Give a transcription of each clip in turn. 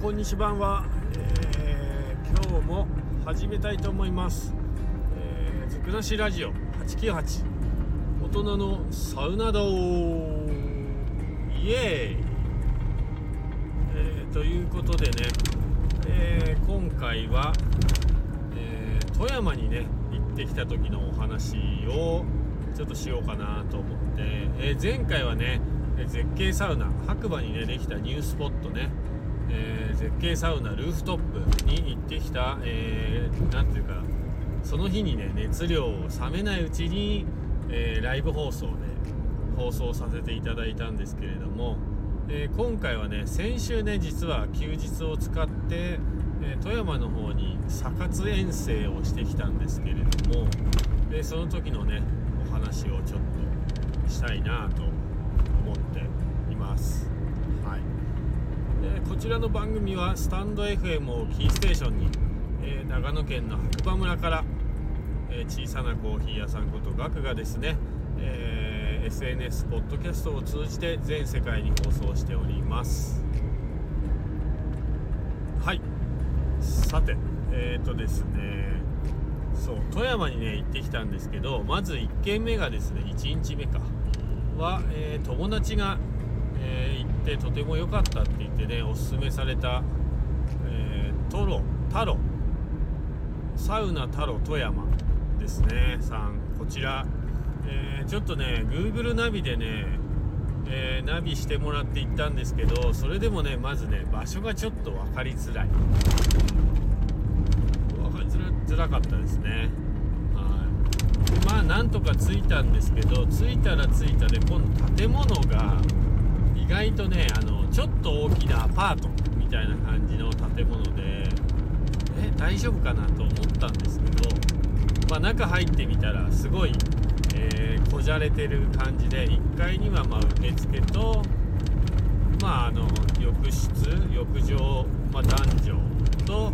こんにちは、えー、今日も始めたいと思います、えー、ずくなしラジオ898大人のサウナ道。イエーイ、えーということでね、えー今回は、えー富山にね行ってきた時のお話をちょっとしようかなと思って、えー前回はねえ絶景サウナ白馬にねできたニュースポットね、えー絶景サウナルーフトップに行ってきた、えーていうかその日にね熱量を冷めないうちに、えーライブ放送で放送させていただいたんですけれども、えー今回はね先週ね実は休日を使って、え富山の方にサ活遠征をしてきたんですけれども、でその時のねお話をちょっとしたいなと思っています。はいでこちらの番組はスタンド FM をキーステーションに、えー長野県の白馬村から、えー小さなコーヒー屋さんことガクがですね、え SNS ポッドキャストを通じて全世界に放送しております。はい。さてえっ、とですねそう富山にね行ってきたんですけどまず1軒目がですね1日目か。は、え友達が、えってとても良かったって言ってねおすすめされた、えートロタロ。サウナタロ富山ですねさん。こちら、えーちょっとね Google ナビでね、えーナビしてもらって行ったんですけどそれでもねまずね場所がちょっと分かりづらい。分かりづらかったですね。はい。まあなんとか着いたんですけど着いたら着いたで今度建物が外とねあのちょっと大きなアパートみたいな感じの建物でえ大丈夫かなと思ったんですけど、まあ、中入ってみたらすごい、えーこじゃれてる感じで1階にはま受付と、まあ、あの浴室浴場、まあ、男女と、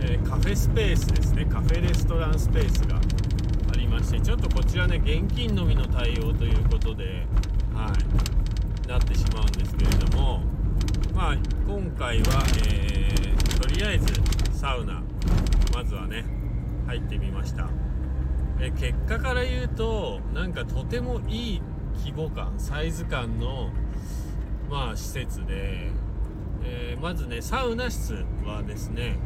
えーカフェスペースですね。カフェレストランスペースがありましてちょっとこちらね現金のみの対応ということで、はい、なってしまうんですけれども、まあ、今回は、えーとりあえずサウナまずはね入ってみました。え結果から言うとなんかとてもいい規模感サイズ感のまあ施設で、えーまずねサウナ室はですね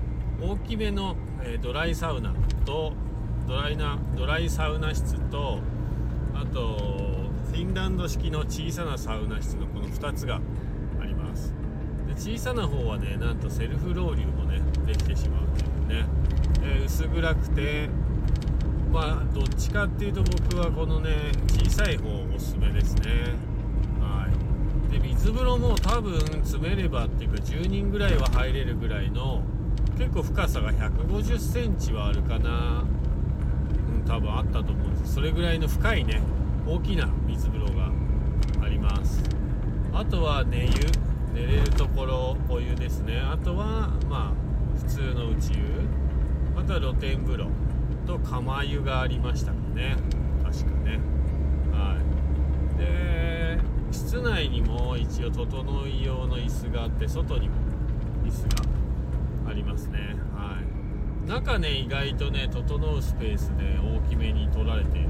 大きめの、えードライサウナとドライなドライサウナ室とあとフィンランド式の小さなサウナ室のこの2つがあります。で小さな方はねなんとセルフロウリュもねできてしまうというね、えー薄暗くてまあどっちかっていうと僕はこのね小さい方おすすめですね。はい。で水風呂も多分詰めればっていうか10人ぐらいは入れるぐらいの結構深さが1 5 0センチはあるかな。うん多分あったと思うんです。それぐらいの深いね大きな水風呂があります。あとは寝湯。寝れるところお湯ですね。あとはまあ普通の内湯。あとは露天風呂。と釜湯がありましたかね。確かね。はい。で室内にも一応整い用の椅子があって外にも椅子がありますね。はい。中ね意外とね整うスペースで大きめに取られている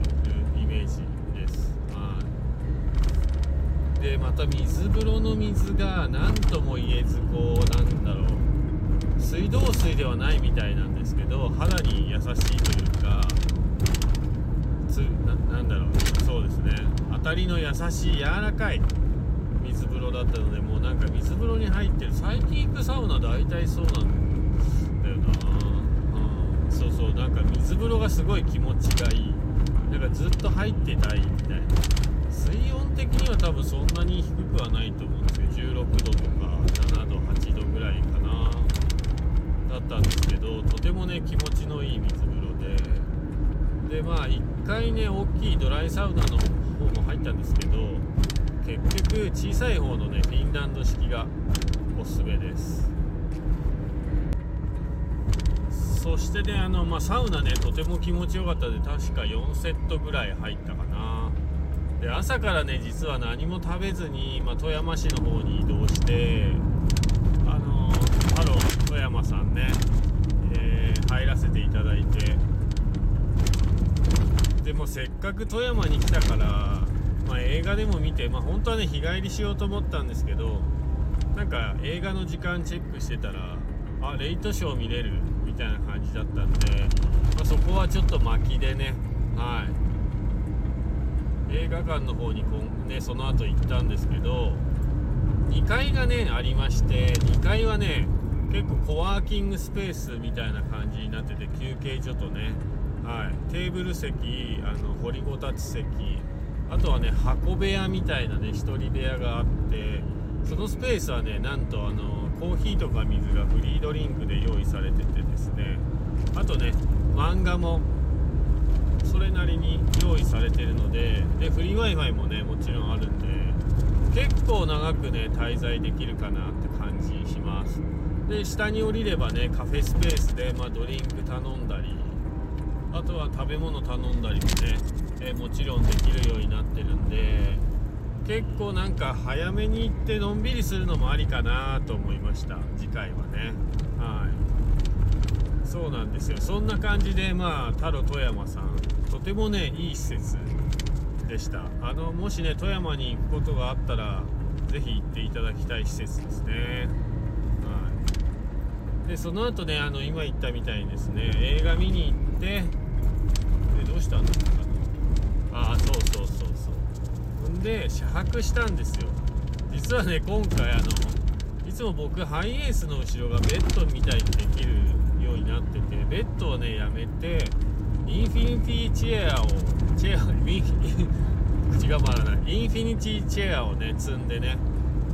イメージですはい。でまた水風呂の水が何とも言えずこうなんだろう水道水ではないみたいなんですけど肌に優しいというかつななんだろうそうですね当たりの優しい柔らかい水風呂だったのでもうなんか水風呂に入ってる最近行くサウナ大体そうなんだよな、うん、そうそうなんか水風呂がすごい気持ちがいい。なんかずっと入ってたいみたいな。水温的には多分そんなに低くはないと思うんですけど16度とか7度8度ぐらいかな。だったんですけどとてもね気持ちのいい水風呂で。でまあ1回ね大きいドライサウナの方も入ったんですけど結局小さい方のねフィンランド式がおすすめです。そしてねあの、まあ、サウナねとても気持ちよかったで確か4セットぐらい入ったかな。で朝からね実は何も食べずに、まあ、富山市の方に移動してあのハロー富山さんね、えー、入らせていただいて。でもせっかく富山に来たから、まあ、映画でも見て、まあ、本当はね日帰りしようと思ったんですけどなんか映画の時間チェックしてたらあレイトショー見れるみたいな感じだったんで、まあ、そこはちょっと巻きでねはい。映画館の方にこん、ね、その後行ったんですけど2階がねありまして2階はね結構コワーキングスペースみたいな感じになってて休憩所とね、はい、テーブル席あの掘りごたつ席あとはね箱部屋みたいなね1人部屋があってそのスペースはねなんとあのコーヒーとか水がフリードリンクで用意されててですね。あとね漫画もそれなりに用意されてるのででフリー w i f i もねもちろんあるんで結構長くね滞在できるかなって感じします。で下に降りればねカフェスペースで、まあ、ドリンク頼んだりあとは食べ物頼んだりもね、えもちろんできるようになってるんで結構なんか早めに行ってのんびりするのもありかなと思いました。次回はね。はい。そうなんですよ。そんな感じでまあ太郎富山さん。とてもねいい施設でした。あのもしね富山に行くことがあったら是非行っていただきたい施設ですね。はい。でその後ねあの今言ったみたいにですね映画見に行ってでどうしたんだろうかな。ああそうそうそう。で車泊したんですよ。実はね今回あのいつも僕ハイエースの後ろがベッドみたいにできるようになっててベッドをねやめてインフィニティチェアをチェアウィン口が回らないインフィニティチェアをね積んでね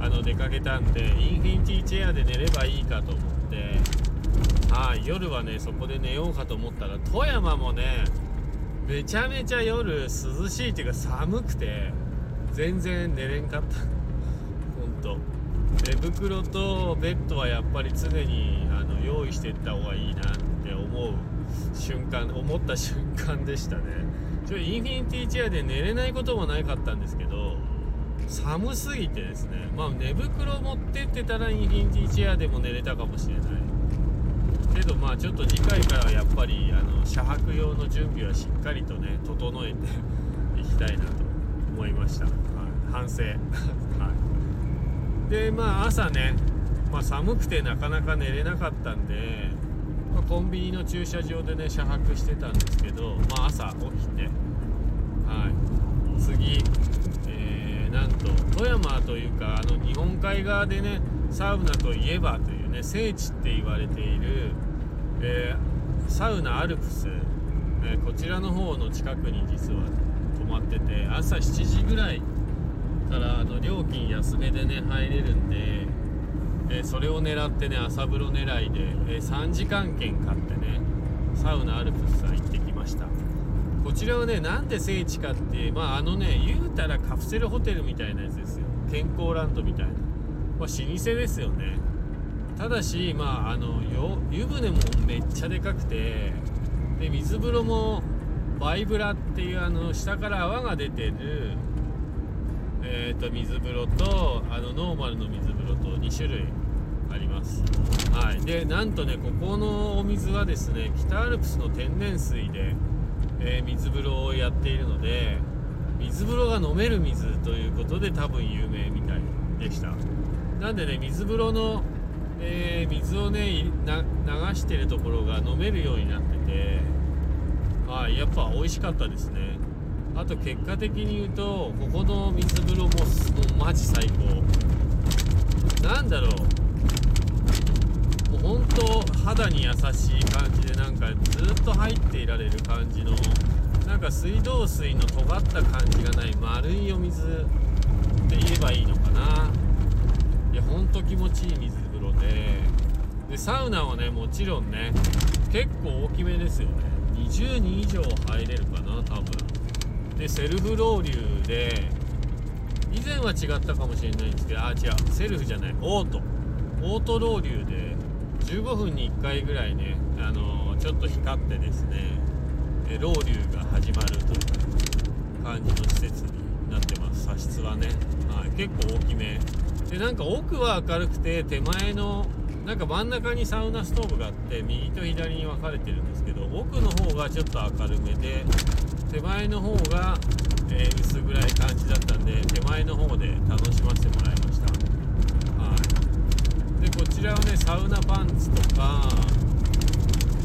あの出かけたんでインフィニティチェアで寝ればいいかと思ってはい夜はねそこで寝ようかと思ったら富山もねめちゃめちゃ夜涼しいっていうか寒くて全然寝れんかった。ほんと。寝袋とベッドはやっぱり常にあの用意していった方がいいなって思う瞬間思った瞬間でしたね。ちょインフィニティチェアで寝れないこともなかったんですけど寒すぎてですね。まあ寝袋持ってってたらインフィニティチェアでも寝れたかもしれない。けどまあちょっと次回からはやっぱりあの車泊用の準備はしっかりとね整えていきたいなと。思いました、はい、反省。はい。でまあ朝ね、まあ、寒くてなかなか寝れなかったんでまあ、コンビニの駐車場でね車泊してたんですけど、まあ、朝起きて、はい、次、えー、なんと富山というかあの日本海側でねサウナといえばというね聖地って言われている、えー、サウナアルプス、えー、こちらの方の近くに実は泊まってて朝7時ぐらいからあの料金安めでね入れるんでえー、それを狙ってね朝風呂狙いで、えー、3時間券買ってねサウナアルプスさん行ってきました。こちらはねなんで聖地かってまああのね言うたらカプセルホテルみたいなやつですよ。健康ランドみたいな、まあ、老舗ですよね。ただしまああの湯船もめっちゃでかくてで水風呂もバイブラっていうあの下から泡が出てるえーと、水風呂とあのノーマルの水風呂と2種類あります、はい、でなんとねここのお水はですね北アルプスの天然水で、えー、水風呂をやっているので水風呂が飲める水ということで多分有名みたいでした。なんでね水風呂の、えー、水をね流してるところが飲めるようになっててはいやっぱ美味しかったですね。あと結果的に言うとここの水風呂ももうマジ最高。なんだろう。もう本当肌に優しい感じでなんかずっと入っていられる感じのなんか水道水の尖った感じがない丸いお水って言えばいいのかな。いやほんと気持ちいい水風呂ででサウナはねもちろんね結構大きめですよね。20人以上入れるかな多分。でセルフロウリュで以前は違ったかもしれないんですけどあ違うセルフじゃない。オート。オートロウリュで15分に1回ぐらいね、あのー、ちょっと光ってですねロウリュが始まるという感じの施設になってます。茶室はね、はい、結構大きめ。でなんか奥は明るくて手前のなんか真ん中にサウナストーブがあって右と左に分かれてるんですけど奥の方がちょっと明るめで手前の方が、えー、薄暗い感じだったんで手前の方で楽しませてもらいました。はい。でこちらはねサウナパンツとか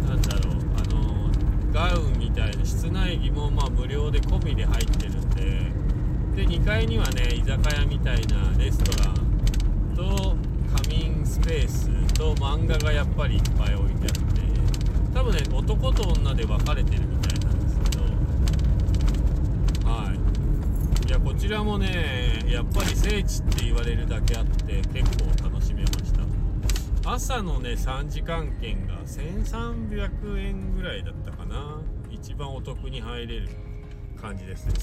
なんだろうあのガウンみたいな室内着もまあ無料で込みで入ってるんでで2階にはね居酒屋みたいなレストランとスペースと漫画がやっぱりいっぱい置いてあって多分ね男と女で分かれてるみたいなんですけどはい。いやこちらもねやっぱり聖地って言われるだけあって結構楽しめました。朝のね3時間券が1300円ぐらいだったかな。一番お得に入れる感じですね。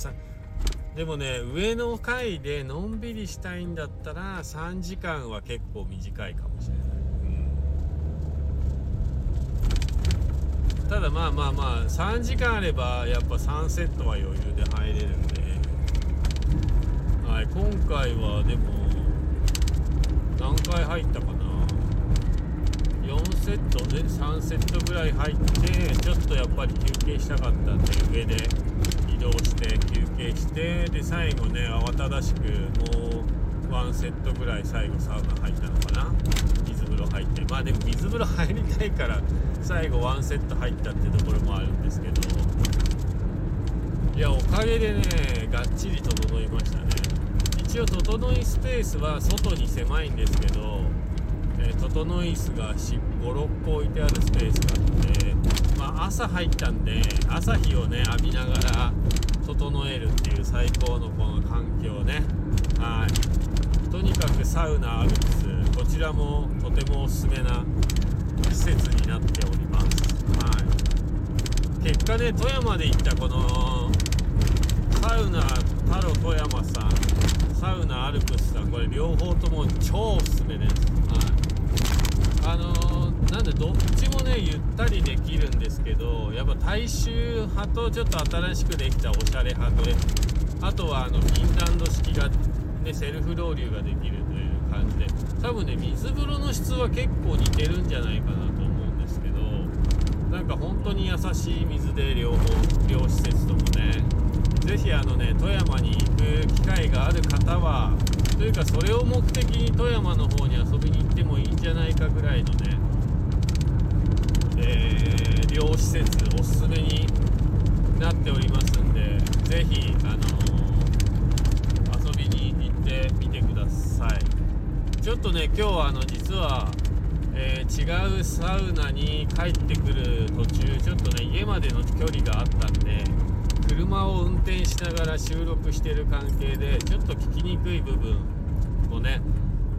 でもね上の階でのんびりしたいんだったら3時間は結構短いかもしれない、うん、ただまあまあまあ3時間あればやっぱ3セットは余裕で入れるんで、はい、今回はでも何回入ったかな。4セットで3セットぐらい入ってちょっとやっぱり休憩したかったんで上で。動して休憩してで最後ね慌ただしくもうワンセットぐらい最後サウナ入ったのかな。水風呂入って。まあでも水風呂入りたいから最後ワンセット入ったってところもあるんですけど。いやおかげでねがっちり整いましたね。一応整いスペースは外に狭いんですけど、えー、整い椅子が56個置いてあるスペースがあってまあ朝入ったんで朝日をね浴びながら整えるっていう最高のこの環境ね。はい。とにかくサウナアルプスこちらもとてもおすすめな施設になっております。はい。結果ね富山で行ったこのサウナタロ富山さんサウナアルプスさんこれ両方とも超おすすめです。あのー、なんでどっちもねゆったりできるんですけどやっぱ大衆派とちょっと新しくできたおしゃれ派であとはあのフィンランド式が、ね、セルフロウリュができるという感じで多分ね水風呂の質は結構似てるんじゃないかなと思うんですけどなんか本当に優しい水で両方両施設ともね是非あのね富山に行く機会がある方はというかそれを目的に富山の方に遊びにってもいいんじゃないかぐらいのねえー、両施設おすすめになっておりますんで是非あのー、遊びに行ってみてください。ちょっとね今日はあの実は、えー、違うサウナに帰ってくる途中ちょっとね家までの距離があったんで車を運転しながら収録してる関係でちょっと聞きにくい部分もね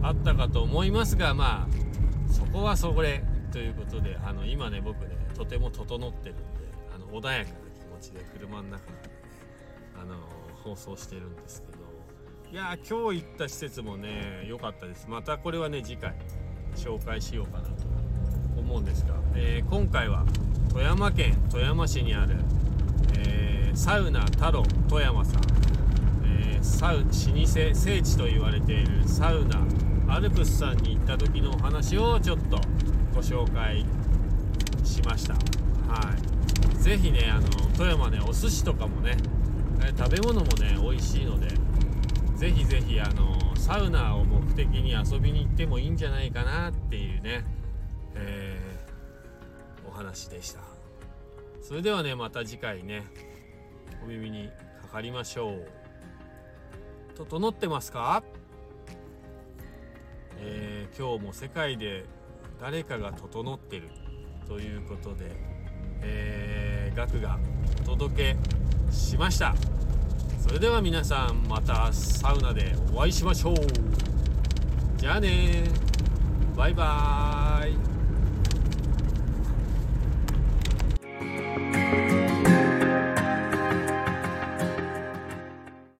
あったかと思いますがまあそこはそれということであの今ね僕ねとても整ってるんであの穏やかな気持ちで車の中あの放送してるんですけどいや今日行った施設もね良かったです。またこれはね次回紹介しようかなと思うんですが、えー、今回は富山県富山市にある、えー、サウナ太郎富山さん、えー、サウ老舗聖地と言われているサウナアルプスさんに行った時のお話をちょっとご紹介しました。はい。是非ねあの富山ねお寿司とかもね食べ物もね美味しいので是非是非あのサウナを目的に遊びに行ってもいいんじゃないかなっていうね、えー、お話でした。それではねまた次回ねお耳にかかりましょう。整ってますか？えー、今日も世界で誰かが整ってるということで、えー、額がお届けしました。それでは皆さんまたサウナでお会いしましょう。じゃあね。バイバーイ。